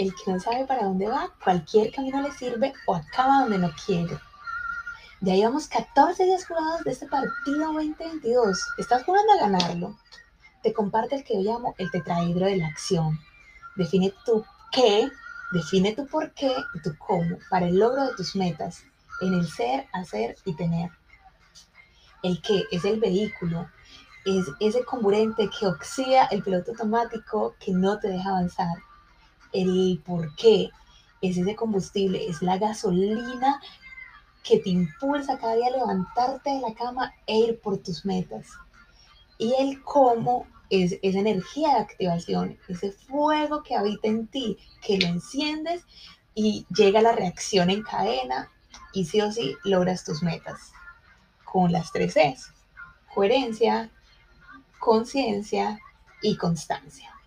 El que no sabe para dónde va, cualquier camino le sirve o acaba donde no quiere. Ya llevamos 14 días jugados de este partido 2022. Estás jugando a ganarlo. Te comparte el que yo llamo el tetraedro de la acción. Define tu qué, define tu por qué y tu cómo para el logro de tus metas en el ser, hacer y tener. El qué es el vehículo, es ese comburente que oxida el piloto automático que no te deja avanzar. El por qué es ese combustible, es la gasolina que te impulsa cada día a levantarte de la cama e ir por tus metas. Y el cómo es esa energía de activación, ese fuego que habita en ti, que lo enciendes y llega la reacción en cadena y sí o sí logras tus metas. Con las tres Cs, coherencia, conciencia y constancia.